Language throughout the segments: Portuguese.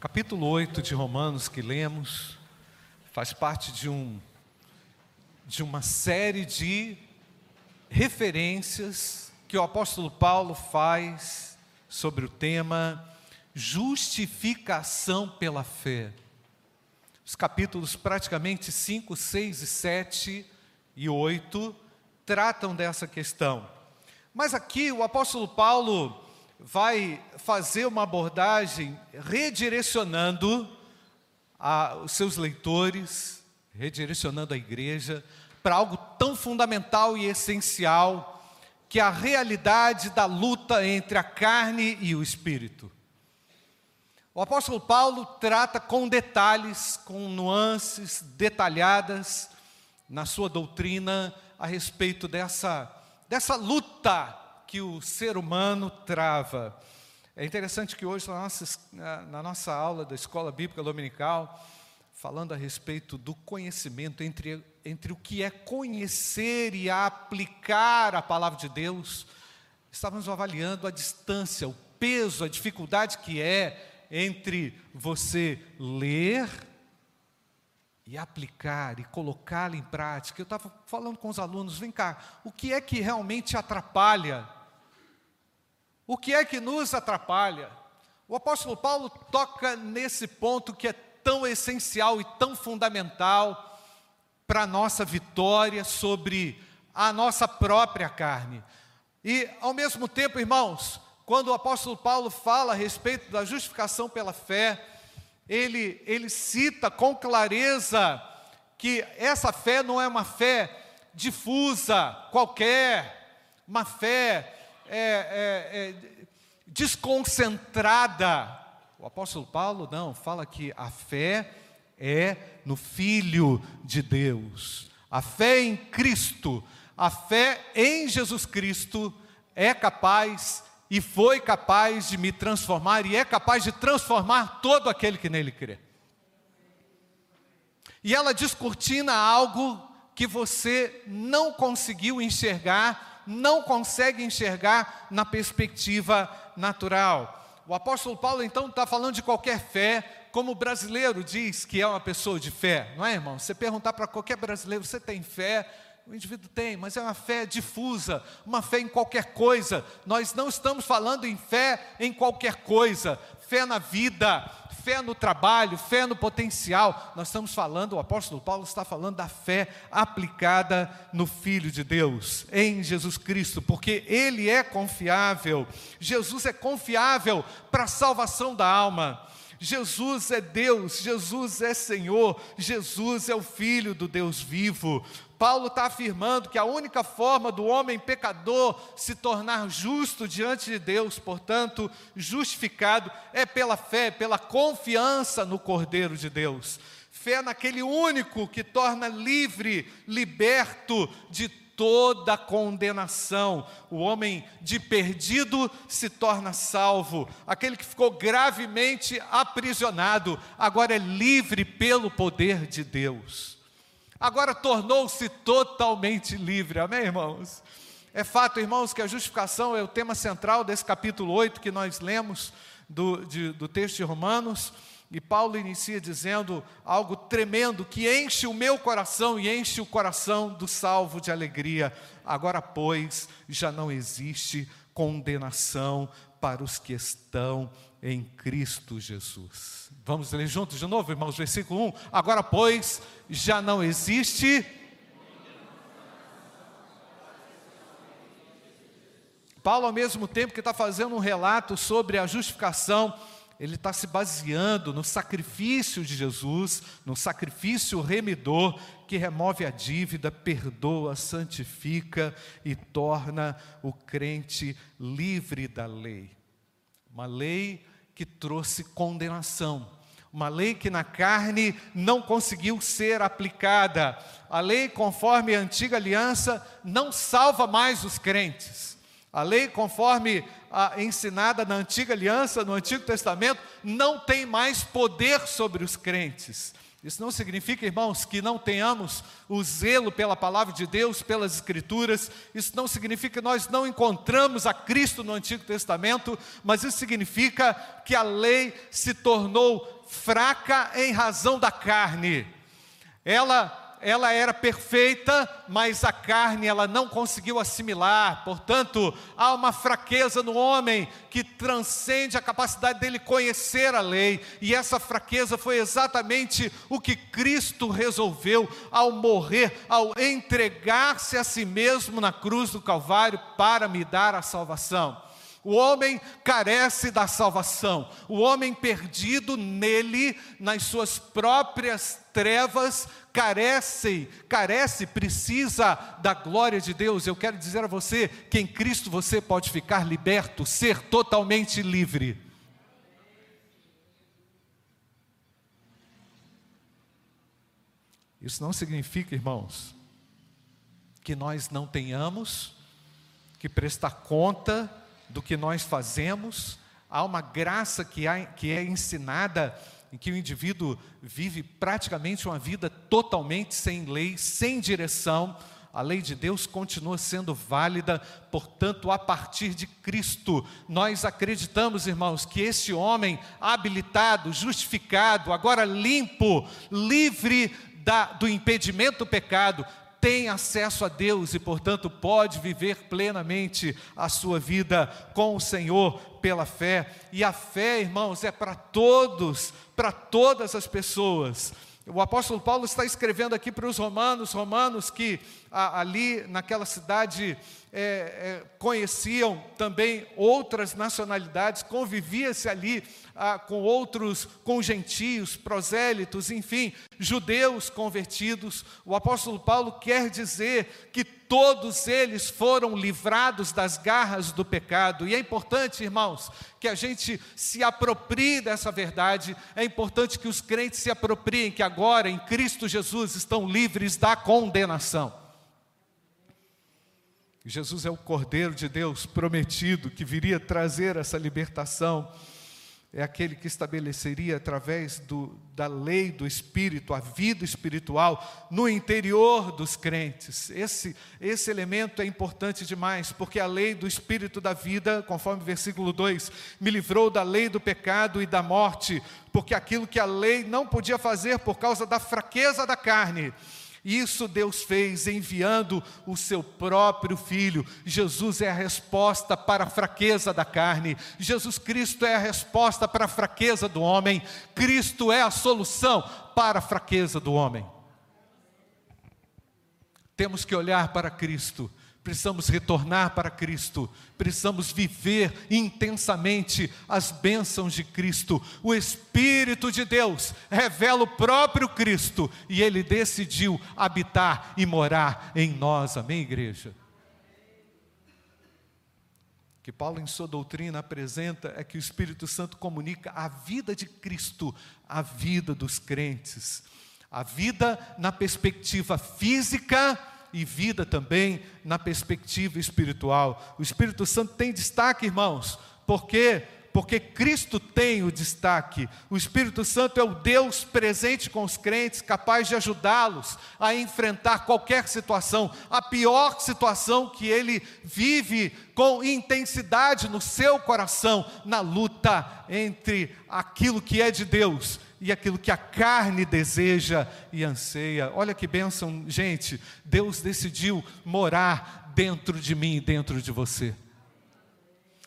Capítulo 8 de Romanos que lemos faz parte de um de uma série de referências que o apóstolo Paulo faz sobre o tema justificação pela fé. Os capítulos praticamente 5, 6 e 7 e 8 tratam dessa questão. Mas aqui o apóstolo Paulo vai fazer uma abordagem redirecionando a, os seus leitores, redirecionando a igreja para algo tão fundamental e essencial que é a realidade da luta entre a carne e o espírito. O apóstolo Paulo trata com detalhes, com nuances detalhadas na sua doutrina a respeito dessa, dessa luta que o ser humano trava. É interessante que hoje, na nossa, na nossa aula da Escola Bíblica Dominical, falando a respeito do conhecimento, entre, entre o que é conhecer e aplicar a palavra de Deus, estávamos avaliando a distância, o peso, a dificuldade que é entre você ler e aplicar e colocá-lo em prática. Eu estava falando com os alunos, vem cá, o que é que realmente atrapalha o que é que nos atrapalha? O apóstolo Paulo toca nesse ponto que é tão essencial e tão fundamental para a nossa vitória sobre a nossa própria carne. E, ao mesmo tempo, irmãos, quando o apóstolo Paulo fala a respeito da justificação pela fé, ele, ele cita com clareza que essa fé não é uma fé difusa, qualquer, uma fé é, é, é, desconcentrada. O apóstolo Paulo não, fala que a fé é no Filho de Deus. A fé em Cristo, a fé em Jesus Cristo é capaz e foi capaz de me transformar e é capaz de transformar todo aquele que nele crê. E ela descortina algo que você não conseguiu enxergar não consegue enxergar na perspectiva natural. O apóstolo Paulo então está falando de qualquer fé, como o brasileiro diz que é uma pessoa de fé, não é, irmão? Você perguntar para qualquer brasileiro, você tem fé? O indivíduo tem, mas é uma fé difusa, uma fé em qualquer coisa. Nós não estamos falando em fé em qualquer coisa, fé na vida, fé no trabalho, fé no potencial. Nós estamos falando, o apóstolo Paulo está falando da fé aplicada no Filho de Deus, em Jesus Cristo, porque Ele é confiável. Jesus é confiável para a salvação da alma. Jesus é Deus, Jesus é Senhor, Jesus é o Filho do Deus vivo. Paulo está afirmando que a única forma do homem pecador se tornar justo diante de Deus, portanto, justificado, é pela fé, pela confiança no Cordeiro de Deus. Fé naquele único que torna livre, liberto de toda condenação. O homem de perdido se torna salvo. Aquele que ficou gravemente aprisionado, agora é livre pelo poder de Deus agora tornou-se totalmente livre. Amém, irmãos? É fato, irmãos, que a justificação é o tema central desse capítulo 8 que nós lemos do, de, do texto de Romanos. E Paulo inicia dizendo algo tremendo que enche o meu coração e enche o coração do salvo de alegria. Agora, pois, já não existe condenação para os que estão em Cristo Jesus. Vamos ler juntos de novo, irmãos, versículo 1. Agora, pois, já não existe. Paulo, ao mesmo tempo que está fazendo um relato sobre a justificação, ele está se baseando no sacrifício de Jesus, no sacrifício remidor que remove a dívida, perdoa, santifica e torna o crente livre da lei. Uma lei que trouxe condenação, uma lei que na carne não conseguiu ser aplicada. A lei, conforme a antiga aliança, não salva mais os crentes. A lei, conforme a ensinada na antiga aliança, no Antigo Testamento, não tem mais poder sobre os crentes. Isso não significa, irmãos, que não tenhamos o zelo pela palavra de Deus, pelas Escrituras. Isso não significa que nós não encontramos a Cristo no Antigo Testamento, mas isso significa que a lei se tornou fraca em razão da carne. Ela ela era perfeita, mas a carne ela não conseguiu assimilar. Portanto, há uma fraqueza no homem que transcende a capacidade dele conhecer a lei, e essa fraqueza foi exatamente o que Cristo resolveu ao morrer, ao entregar-se a si mesmo na cruz do Calvário para me dar a salvação. O homem carece da salvação. O homem perdido nele, nas suas próprias trevas, carece, carece, precisa da glória de Deus. Eu quero dizer a você que em Cristo você pode ficar liberto, ser totalmente livre. Isso não significa, irmãos, que nós não tenhamos que prestar conta do que nós fazemos, há uma graça que, há, que é ensinada em que o indivíduo vive praticamente uma vida totalmente sem lei, sem direção. A lei de Deus continua sendo válida, portanto, a partir de Cristo, nós acreditamos, irmãos, que esse homem habilitado, justificado, agora limpo, livre da, do impedimento do pecado, tem acesso a Deus e, portanto, pode viver plenamente a sua vida com o Senhor pela fé. E a fé, irmãos, é para todos, para todas as pessoas. O apóstolo Paulo está escrevendo aqui para os romanos, romanos que ali naquela cidade é, é, conheciam também outras nacionalidades, convivia-se ali ah, com outros, com gentios, prosélitos, enfim, judeus convertidos. O apóstolo Paulo quer dizer que todos eles foram livrados das garras do pecado. E é importante, irmãos, que a gente se aproprie dessa verdade. É importante que os crentes se apropriem que agora em Cristo Jesus estão livres da condenação. Jesus é o Cordeiro de Deus prometido que viria trazer essa libertação é aquele que estabeleceria através do, da lei do Espírito, a vida espiritual no interior dos crentes. Esse, esse elemento é importante demais, porque a lei do Espírito da vida, conforme versículo 2, me livrou da lei do pecado e da morte, porque aquilo que a lei não podia fazer por causa da fraqueza da carne, isso Deus fez enviando o seu próprio filho. Jesus é a resposta para a fraqueza da carne. Jesus Cristo é a resposta para a fraqueza do homem. Cristo é a solução para a fraqueza do homem. Temos que olhar para Cristo precisamos retornar para Cristo, precisamos viver intensamente as bênçãos de Cristo. O Espírito de Deus revela o próprio Cristo e ele decidiu habitar e morar em nós. Amém, igreja? Que Paulo, em sua doutrina, apresenta é que o Espírito Santo comunica a vida de Cristo à vida dos crentes, a vida na perspectiva física e vida também na perspectiva espiritual. O Espírito Santo tem destaque, irmãos, porque porque Cristo tem o destaque. O Espírito Santo é o Deus presente com os crentes, capaz de ajudá-los a enfrentar qualquer situação, a pior situação que ele vive com intensidade no seu coração, na luta entre aquilo que é de Deus e aquilo que a carne deseja e anseia. Olha que bênção, gente. Deus decidiu morar dentro de mim e dentro de você.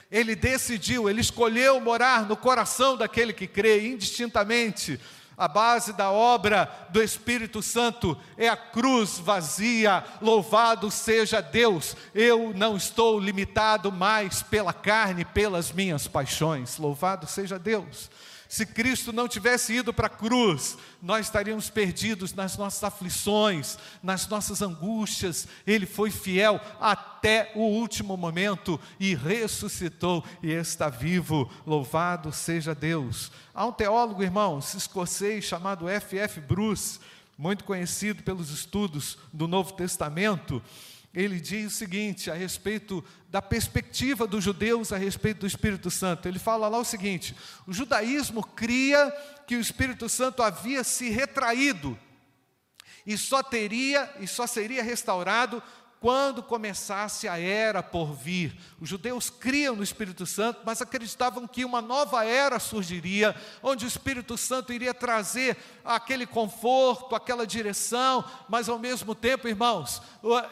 Ele decidiu, ele escolheu morar no coração daquele que crê, indistintamente. A base da obra do Espírito Santo é a cruz vazia. Louvado seja Deus. Eu não estou limitado mais pela carne, pelas minhas paixões. Louvado seja Deus. Se Cristo não tivesse ido para a cruz, nós estaríamos perdidos nas nossas aflições, nas nossas angústias. Ele foi fiel até o último momento e ressuscitou e está vivo. Louvado seja Deus. Há um teólogo, irmãos, escocês chamado F. F. Bruce, muito conhecido pelos estudos do Novo Testamento ele diz o seguinte a respeito da perspectiva dos judeus a respeito do Espírito Santo. Ele fala lá o seguinte: o judaísmo cria que o Espírito Santo havia se retraído e só teria e só seria restaurado quando começasse a era por vir. Os judeus criam no Espírito Santo, mas acreditavam que uma nova era surgiria, onde o Espírito Santo iria trazer aquele conforto, aquela direção, mas ao mesmo tempo, irmãos,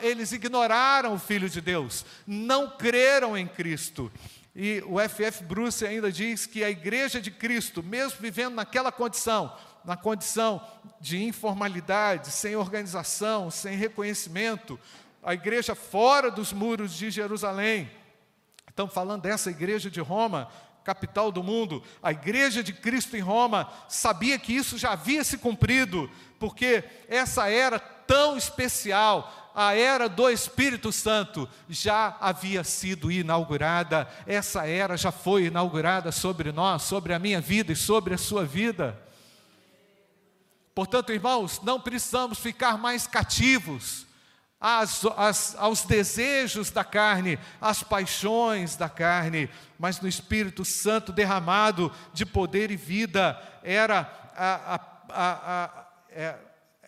eles ignoraram o Filho de Deus, não creram em Cristo. E o F.F. Bruce ainda diz que a igreja de Cristo, mesmo vivendo naquela condição, na condição de informalidade, sem organização, sem reconhecimento, a igreja fora dos muros de Jerusalém. Estamos falando dessa igreja de Roma, capital do mundo. A igreja de Cristo em Roma sabia que isso já havia se cumprido, porque essa era tão especial, a era do Espírito Santo já havia sido inaugurada, essa era já foi inaugurada sobre nós, sobre a minha vida e sobre a sua vida. Portanto, irmãos, não precisamos ficar mais cativos às, às, aos desejos da carne, às paixões da carne, mas no Espírito Santo derramado de poder e vida, era a, a, a, é,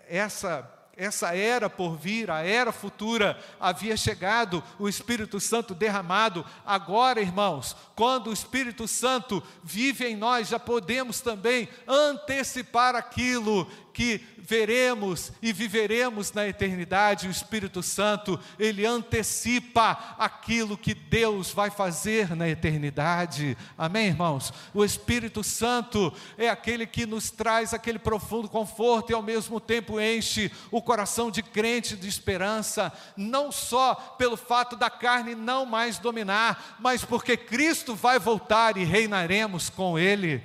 essa essa era por vir, a era futura, havia chegado, o Espírito Santo derramado. Agora, irmãos, quando o Espírito Santo vive em nós, já podemos também antecipar aquilo que veremos e viveremos na eternidade, o Espírito Santo, ele antecipa aquilo que Deus vai fazer na eternidade. Amém, irmãos? O Espírito Santo é aquele que nos traz aquele profundo conforto e ao mesmo tempo enche o coração de crente de esperança, não só pelo fato da carne não mais dominar, mas porque Cristo vai voltar e reinaremos com ele.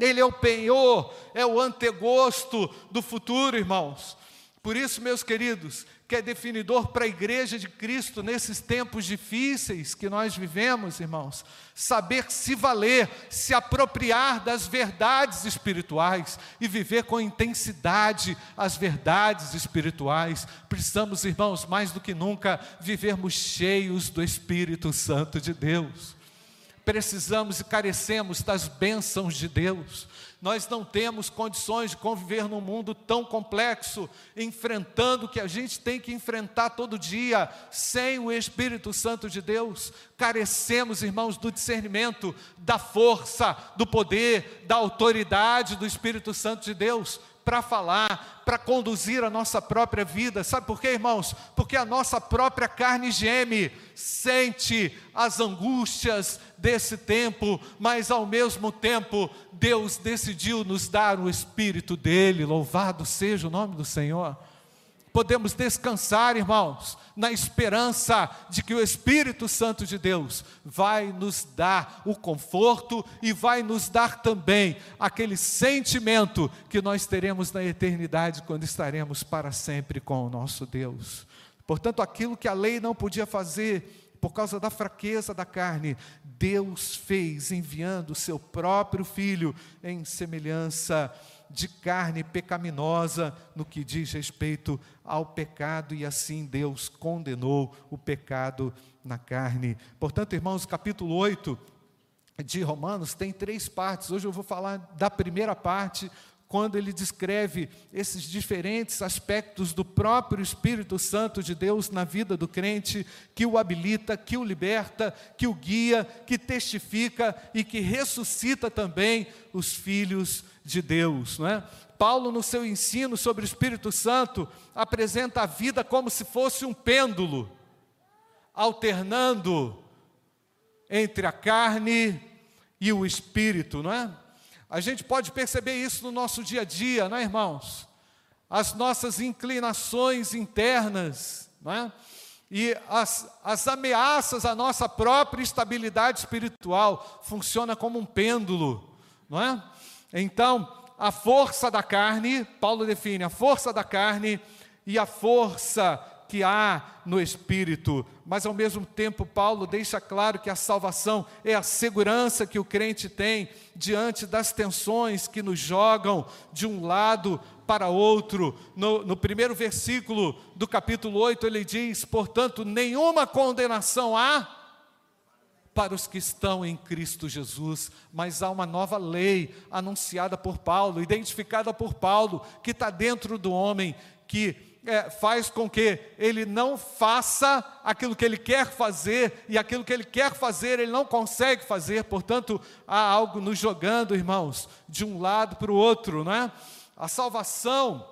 Ele é o penhor, é o antegosto do futuro, irmãos. Por isso, meus queridos, que é definidor para a igreja de Cristo nesses tempos difíceis que nós vivemos, irmãos, saber se valer, se apropriar das verdades espirituais e viver com intensidade as verdades espirituais. Precisamos, irmãos, mais do que nunca, vivermos cheios do Espírito Santo de Deus precisamos e carecemos das bênçãos de Deus. Nós não temos condições de conviver num mundo tão complexo, enfrentando o que a gente tem que enfrentar todo dia, sem o Espírito Santo de Deus. Carecemos, irmãos, do discernimento, da força, do poder, da autoridade do Espírito Santo de Deus para falar, para conduzir a nossa própria vida. Sabe por quê, irmãos? Porque a nossa própria carne geme, sente as angústias desse tempo, mas ao mesmo tempo Deus decidiu nos dar o Espírito dele. Louvado seja o nome do Senhor podemos descansar, irmãos, na esperança de que o Espírito Santo de Deus vai nos dar o conforto e vai nos dar também aquele sentimento que nós teremos na eternidade quando estaremos para sempre com o nosso Deus. Portanto, aquilo que a lei não podia fazer, por causa da fraqueza da carne, Deus fez enviando o seu próprio filho em semelhança de carne pecaminosa no que diz respeito ao pecado, e assim Deus condenou o pecado na carne. Portanto, irmãos, capítulo 8 de Romanos tem três partes. Hoje eu vou falar da primeira parte, quando ele descreve esses diferentes aspectos do próprio Espírito Santo de Deus na vida do crente, que o habilita, que o liberta, que o guia, que testifica e que ressuscita também os filhos de Deus. Não é? Paulo, no seu ensino sobre o Espírito Santo, apresenta a vida como se fosse um pêndulo, alternando entre a carne e o espírito, não é? A gente pode perceber isso no nosso dia a dia, não é, irmãos? As nossas inclinações internas, não é? E as, as ameaças à nossa própria estabilidade espiritual funciona como um pêndulo, não é? Então, a força da carne, Paulo define a força da carne e a força que há no Espírito, mas ao mesmo tempo, Paulo deixa claro que a salvação é a segurança que o crente tem diante das tensões que nos jogam de um lado para outro. No, no primeiro versículo do capítulo 8, ele diz: portanto, nenhuma condenação há para os que estão em Cristo Jesus, mas há uma nova lei anunciada por Paulo, identificada por Paulo, que está dentro do homem, que é, faz com que ele não faça aquilo que ele quer fazer, e aquilo que ele quer fazer ele não consegue fazer, portanto, há algo nos jogando, irmãos, de um lado para o outro, não é? A salvação,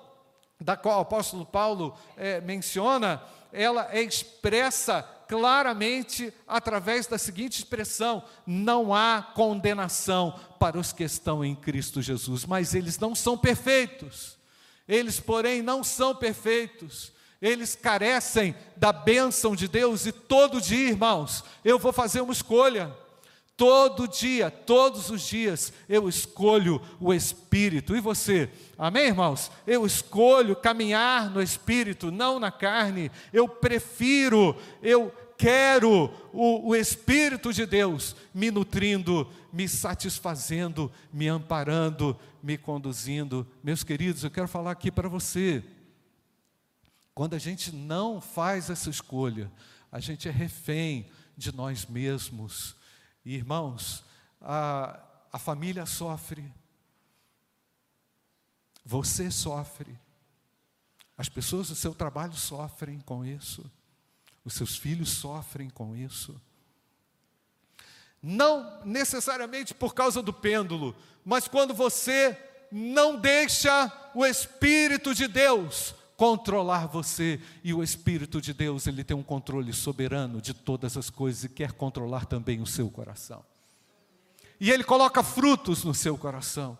da qual o apóstolo Paulo é, menciona, ela é expressa claramente através da seguinte expressão: não há condenação para os que estão em Cristo Jesus, mas eles não são perfeitos. Eles, porém, não são perfeitos. Eles carecem da bênção de Deus e todo dia, irmãos, eu vou fazer uma escolha. Todo dia, todos os dias, eu escolho o Espírito. E você? Amém, irmãos? Eu escolho caminhar no Espírito, não na carne. Eu prefiro, eu quero o, o Espírito de Deus me nutrindo, me satisfazendo, me amparando, me conduzindo. Meus queridos, eu quero falar aqui para você. Quando a gente não faz essa escolha, a gente é refém de nós mesmos e, irmãos, a, a família sofre, você sofre, as pessoas do seu trabalho sofrem com isso, os seus filhos sofrem com isso. Não necessariamente por causa do pêndulo, mas quando você não deixa o Espírito de Deus controlar você e o Espírito de Deus, ele tem um controle soberano de todas as coisas e quer controlar também o seu coração. E ele coloca frutos no seu coração.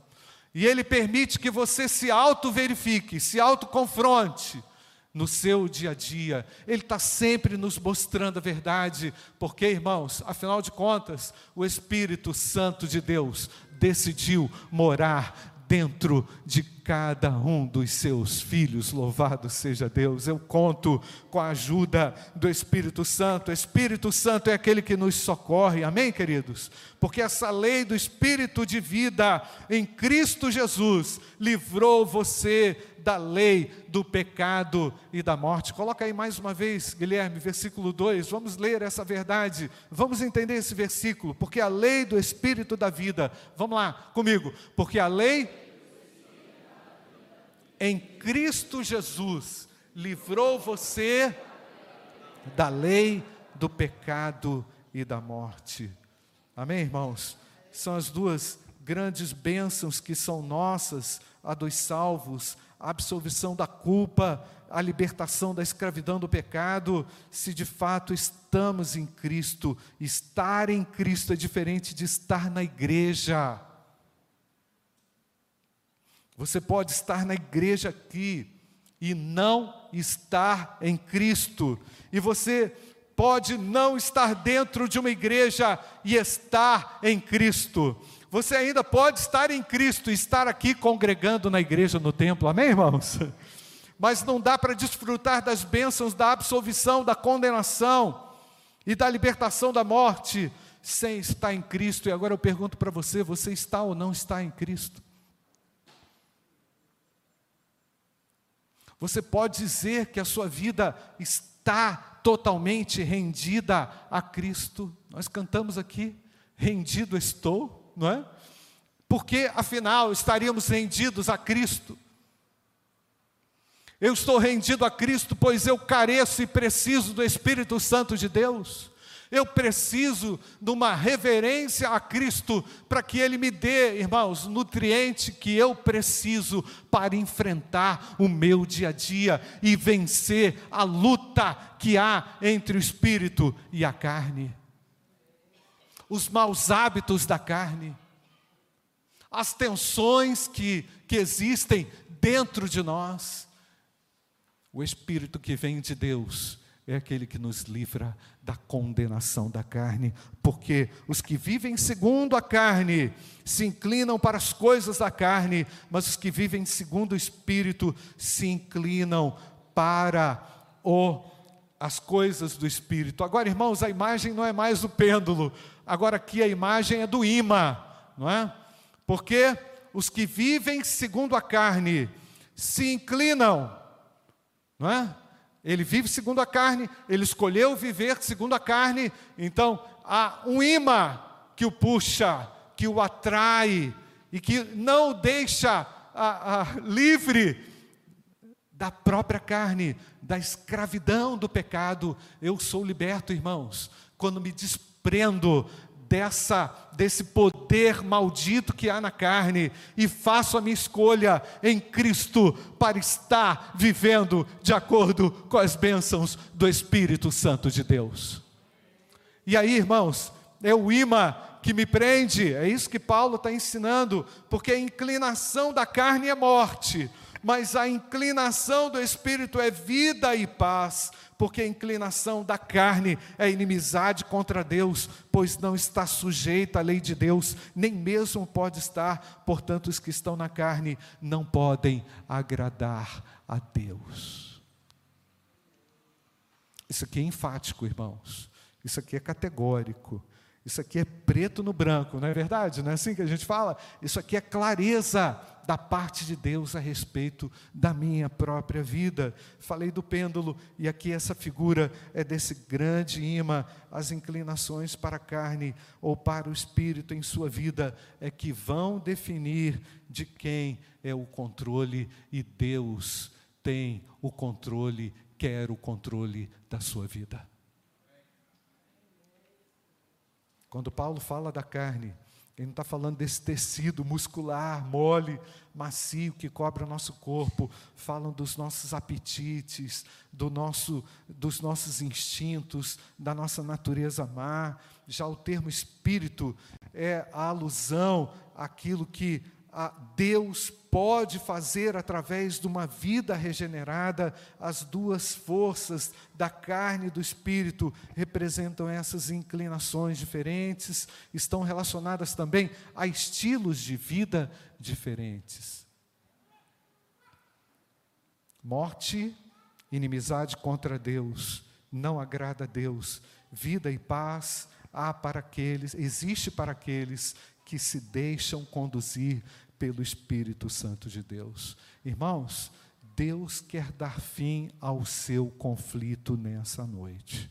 E ele permite que você se auto-verifique, se auto-confronte no seu dia a dia. Ele está sempre nos mostrando a verdade, porque, irmãos, afinal de contas, o Espírito Santo de Deus decidiu morar dentro de cada um dos seus filhos. Louvado seja Deus. Eu conto com a ajuda do Espírito Santo. O Espírito Santo é aquele que nos socorre. Amém, queridos? Porque essa lei do Espírito de vida em Cristo Jesus livrou você da lei do pecado e da morte. Coloca aí mais uma vez, Guilherme, versículo 2. Vamos ler essa verdade. Vamos entender esse versículo, porque a lei do espírito da vida. Vamos lá comigo. Porque a lei em Cristo Jesus livrou você da lei do pecado e da morte. Amém, irmãos? São as duas grandes bênçãos que são nossas, a dos salvos, a absolvição da culpa, a libertação da escravidão do pecado, se de fato estamos em Cristo. Estar em Cristo é diferente de estar na igreja. Você pode estar na igreja aqui e não estar em Cristo. E você pode não estar dentro de uma igreja e estar em Cristo. Você ainda pode estar em Cristo e estar aqui congregando na igreja, no templo. Amém, irmãos? Mas não dá para desfrutar das bênçãos da absolvição, da condenação e da libertação da morte sem estar em Cristo. E agora eu pergunto para você: você está ou não está em Cristo? Você pode dizer que a sua vida está totalmente rendida a Cristo. Nós cantamos aqui, rendido estou, não é? Porque afinal estaríamos rendidos a Cristo. Eu estou rendido a Cristo, pois eu careço e preciso do Espírito Santo de Deus. Eu preciso de uma reverência a Cristo para que Ele me dê, irmãos, nutriente que eu preciso para enfrentar o meu dia a dia e vencer a luta que há entre o espírito e a carne. Os maus hábitos da carne, as tensões que, que existem dentro de nós. O Espírito que vem de Deus é aquele que nos livra da condenação da carne, porque os que vivem segundo a carne se inclinam para as coisas da carne, mas os que vivem segundo o Espírito se inclinam para o as coisas do Espírito. Agora, irmãos, a imagem não é mais do pêndulo, agora aqui a imagem é do imã, não é? Porque os que vivem segundo a carne se inclinam, não é? Ele vive segundo a carne, ele escolheu viver segundo a carne, então há um imã que o puxa, que o atrai e que não o deixa a, a, livre da própria carne, da escravidão do pecado. Eu sou liberto, irmãos, quando me desprendo dessa desse poder maldito que há na carne e faço a minha escolha em Cristo para estar vivendo de acordo com as bênçãos do Espírito Santo de Deus. E aí, irmãos, é o imã que me prende, é isso que Paulo está ensinando, porque a inclinação da carne é morte, mas a inclinação do Espírito é vida e paz, porque a inclinação da carne é inimizade contra Deus, pois não está sujeita à lei de Deus, nem mesmo pode estar, portanto, os que estão na carne não podem agradar a Deus. Isso aqui é enfático, irmãos, isso aqui é categórico. Isso aqui é preto no branco, não é verdade? Não é assim que a gente fala? Isso aqui é clareza da parte de Deus a respeito da minha própria vida. Falei do pêndulo, e aqui essa figura é desse grande imã. As inclinações para a carne ou para o espírito em sua vida é que vão definir de quem é o controle, e Deus tem o controle, quer o controle da sua vida. Quando Paulo fala da carne, ele não está falando desse tecido muscular, mole, macio que cobre o nosso corpo. Falam dos nossos apetites, do nosso, dos nossos instintos, da nossa natureza má. Já o termo espírito é a alusão àquilo que Deus pode fazer através de uma vida regenerada, as duas forças da carne e do espírito representam essas inclinações diferentes, estão relacionadas também a estilos de vida diferentes. Morte, inimizade contra Deus, não agrada a Deus. Vida e paz há para aqueles, existe para aqueles que se deixam conduzir pelo Espírito Santo de Deus. Irmãos, Deus quer dar fim ao seu conflito nessa noite.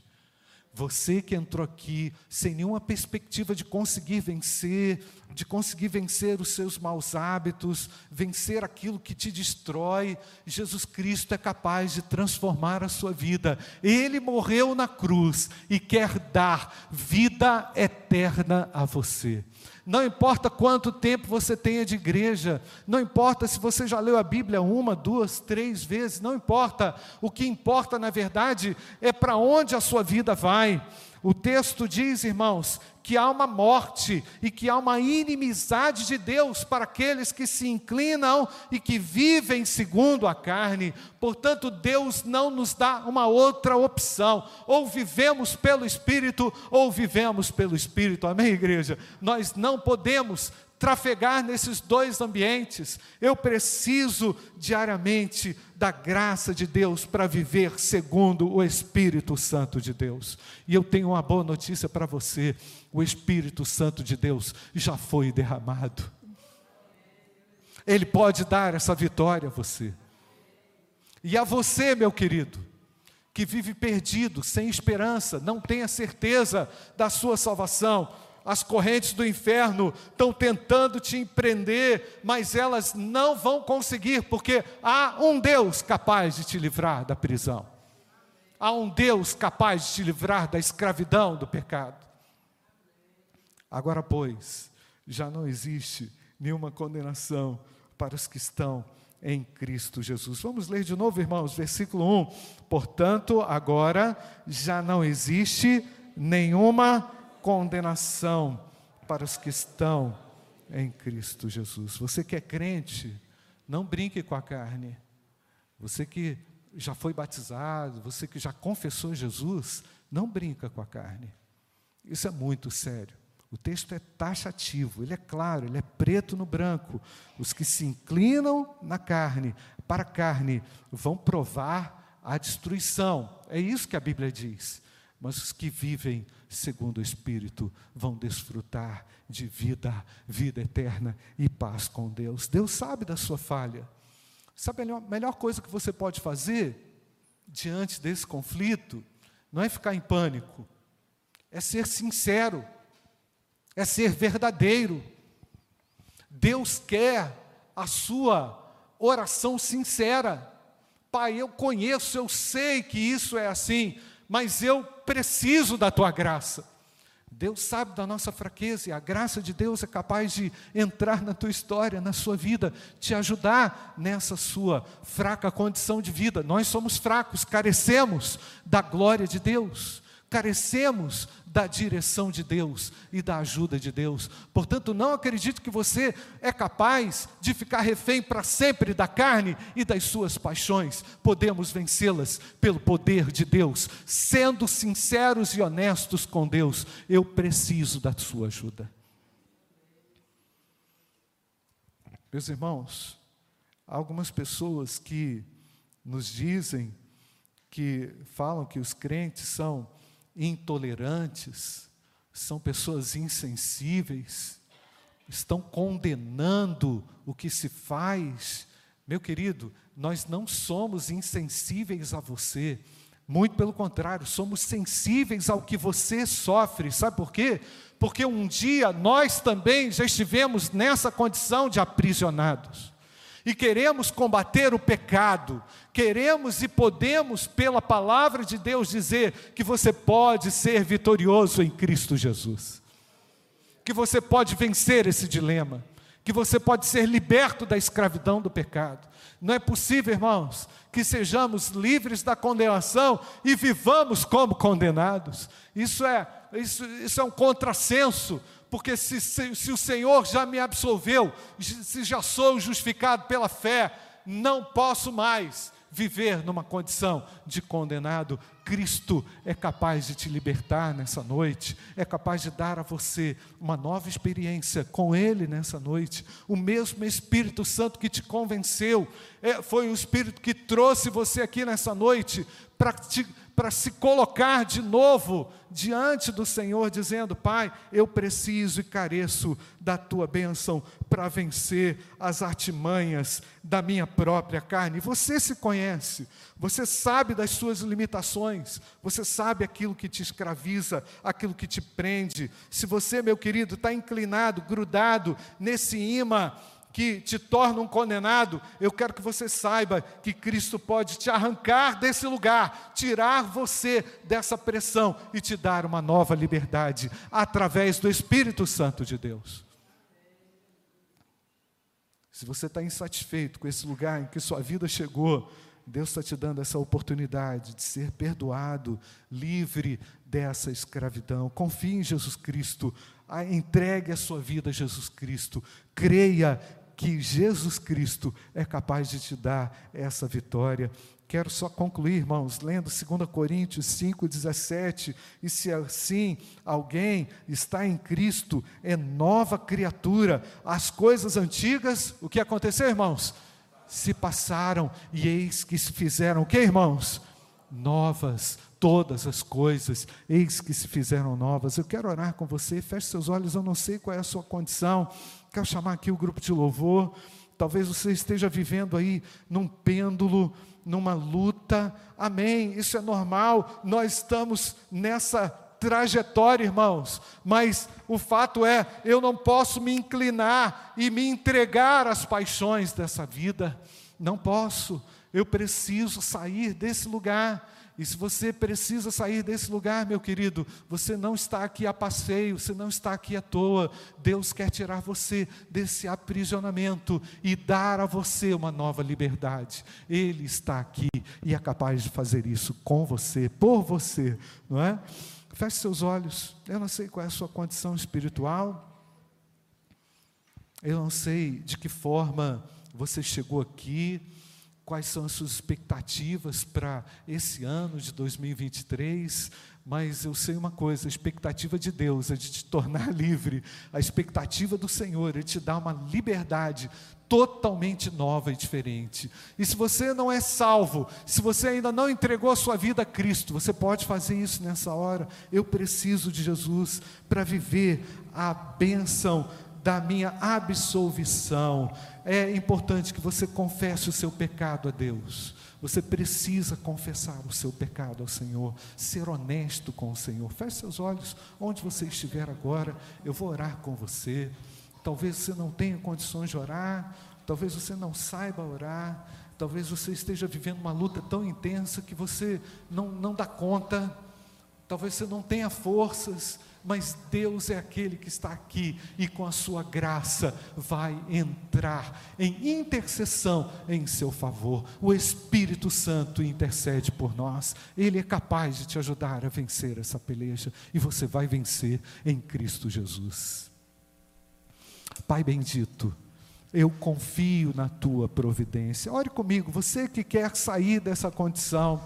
Você que entrou aqui sem nenhuma perspectiva de conseguir vencer, de conseguir vencer os seus maus hábitos, vencer aquilo que te destrói, Jesus Cristo é capaz de transformar a sua vida. Ele morreu na cruz e quer dar vida eterna a você. Não importa quanto tempo você tenha de igreja, não importa se você já leu a Bíblia uma, duas, três vezes, não importa. O que importa, na verdade, é para onde a sua vida vai. O texto diz, irmãos, que há uma morte e que há uma inimizade de Deus para aqueles que se inclinam e que vivem segundo a carne. Portanto, Deus não nos dá uma outra opção. Ou vivemos pelo Espírito, ou vivemos pelo Espírito. Amém, igreja? Nós não podemos trafegar nesses dois ambientes. Eu preciso diariamente da graça de Deus para viver segundo o Espírito Santo de Deus. E eu tenho uma boa notícia para você: o Espírito Santo de Deus já foi derramado. Ele pode dar essa vitória a você. E a você, meu querido, que vive perdido, sem esperança, não tem a certeza da sua salvação, as correntes do inferno estão tentando te empreender, mas elas não vão conseguir, porque há um Deus capaz de te livrar da prisão. Há um Deus capaz de te livrar da escravidão do pecado. Agora, pois, já não existe nenhuma condenação para os que estão em Cristo Jesus. Vamos ler de novo, irmãos, versículo 1. Portanto, agora já não existe nenhuma condenação para os que estão em Cristo Jesus. Você que é crente, não brinque com a carne. Você que já foi batizado, você que já confessou Jesus, não brinca com a carne. Isso é muito sério. O texto é taxativo, ele é claro, ele é preto no branco. Os que se inclinam na carne, para a carne, vão provar a destruição. É isso que a Bíblia diz. Mas os que vivem segundo o Espírito vão desfrutar de vida, vida eterna e paz com Deus. Deus sabe da sua falha. Sabe a melhor, melhor coisa que você pode fazer diante desse conflito? Não é ficar em pânico, é ser sincero, é ser verdadeiro. Deus quer a sua oração sincera. Pai, eu conheço, eu sei que isso é assim, mas eu preciso da tua graça. Deus sabe da nossa fraqueza e a graça de Deus é capaz de entrar na tua história, na sua vida, te ajudar nessa sua fraca condição de vida. Nós somos fracos, carecemos da glória de Deus carecemos da direção de Deus e da ajuda de Deus. Portanto, não acredite que você é capaz de ficar refém para sempre da carne e das suas paixões. Podemos vencê-las pelo poder de Deus, sendo sinceros e honestos com Deus. Eu preciso da sua ajuda. Meus irmãos, há algumas pessoas que nos dizem que falam que os crentes são intolerantes, são pessoas insensíveis, estão condenando o que se faz. Meu querido, nós não somos insensíveis a você, muito pelo contrário, somos sensíveis ao que você sofre, sabe por quê? Porque um dia nós também já estivemos nessa condição de aprisionados e queremos combater o pecado, queremos e podemos, pela palavra de Deus, dizer que você pode ser vitorioso em Cristo Jesus, que você pode vencer esse dilema, que você pode ser liberto da escravidão do pecado. Não é possível, irmãos, que sejamos livres da condenação e vivamos como condenados. Isso é, isso, isso é um contrassenso porque se, se, se, o Senhor já me absolveu, se já sou justificado pela fé, não posso mais viver numa condição de condenado. Cristo é capaz de te libertar nessa noite, é capaz de dar a você uma nova experiência com Ele nessa noite. O mesmo Espírito Santo que te convenceu, é, foi o Espírito que trouxe você aqui nessa noite para te para se colocar de novo diante do Senhor, dizendo: Pai, eu preciso e careço da tua bênção para vencer as artimanhas da minha própria carne. Você se conhece, você sabe das suas limitações, você sabe aquilo que te escraviza, aquilo que te prende. Se você, meu querido, está inclinado, grudado nesse imã que te torna um condenado, eu quero que você saiba que Cristo pode te arrancar desse lugar, tirar você dessa pressão e te dar uma nova liberdade através do Espírito Santo de Deus. Se você está insatisfeito com esse lugar em que sua vida chegou, Deus está te dando essa oportunidade de ser perdoado, livre dessa escravidão. Confie em Jesus Cristo, entregue a sua vida a Jesus Cristo, creia que Jesus Cristo é capaz de te dar essa vitória. Quero só concluir, irmãos, lendo 2 Coríntios 5,17. E se assim alguém está em Cristo, é nova criatura. As coisas antigas, o que aconteceu, irmãos? Se passaram e eis que se fizeram o que, irmãos? Novas todas as coisas, eis que se fizeram novas. Eu quero orar com você, feche seus olhos, eu não sei qual é a sua condição. Quero chamar aqui o grupo de louvor. Talvez você esteja vivendo aí num pêndulo, numa luta. Amém. Isso é normal. Nós estamos nessa trajetória, irmãos. Mas o fato é, eu não posso me inclinar e me entregar às paixões dessa vida. Não posso. Eu preciso sair desse lugar. E se você precisa sair desse lugar, meu querido, você não está aqui a passeio, você não está aqui à toa. Deus quer tirar você desse aprisionamento e dar a você uma nova liberdade. Ele está aqui e é capaz de fazer isso com você, por você, não é? Feche seus olhos. Eu não sei qual é a sua condição espiritual. Eu não sei de que forma você chegou aqui quais são as suas expectativas para esse ano de 2023, mas eu sei uma coisa: a expectativa de Deus é de te tornar livre, a expectativa do Senhor é te dar uma liberdade totalmente nova e diferente. E se você não é salvo, se você ainda não entregou a sua vida a Cristo, você pode fazer isso nessa hora. Eu preciso de Jesus para viver a bênção da minha absolvição. É importante que você confesse o seu pecado a Deus. Você precisa confessar o seu pecado ao Senhor, ser honesto com o Senhor. Feche seus olhos onde você estiver agora. Eu vou orar com você. Talvez você não tenha condições de orar, talvez você não saiba orar, talvez você esteja vivendo uma luta tão intensa que você não, não dá conta, talvez você não tenha forças, mas Deus é aquele que está aqui e com a sua graça vai entrar em intercessão em seu favor. O Espírito Santo intercede por nós, ele é capaz de te ajudar a vencer essa peleja e você vai vencer em Cristo Jesus. Pai bendito, eu confio na tua providência. Ore comigo, você que quer sair dessa condição,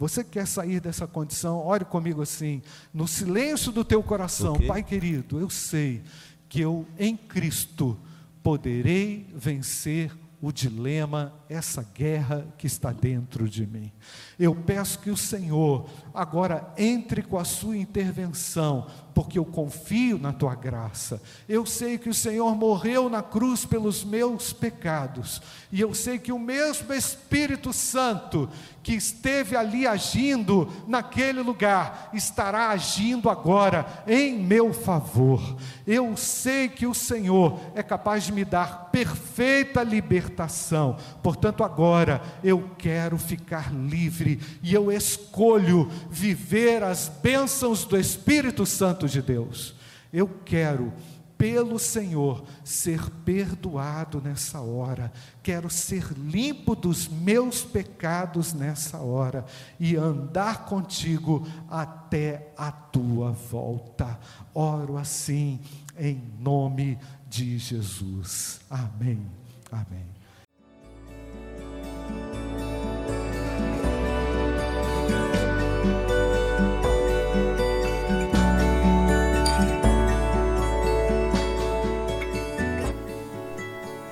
você que quer sair dessa condição, ore comigo assim, no silêncio do teu coração, okay. Pai querido, eu sei que eu em Cristo poderei vencer o dilema, essa guerra que está dentro de mim. Eu peço que o Senhor agora entre com a sua intervenção porque eu confio na tua graça. Eu sei que o Senhor morreu na cruz pelos meus pecados, e eu sei que o mesmo Espírito Santo que esteve ali agindo naquele lugar, estará agindo agora em meu favor. Eu sei que o Senhor é capaz de me dar perfeita libertação, portanto, agora eu quero ficar livre e eu escolho viver as bênçãos do Espírito Santo de Deus. Eu quero, pelo Senhor, ser perdoado nessa hora. Quero ser limpo dos meus pecados nessa hora e andar contigo até a tua volta. Oro assim, em nome de Jesus. Amém. Amém.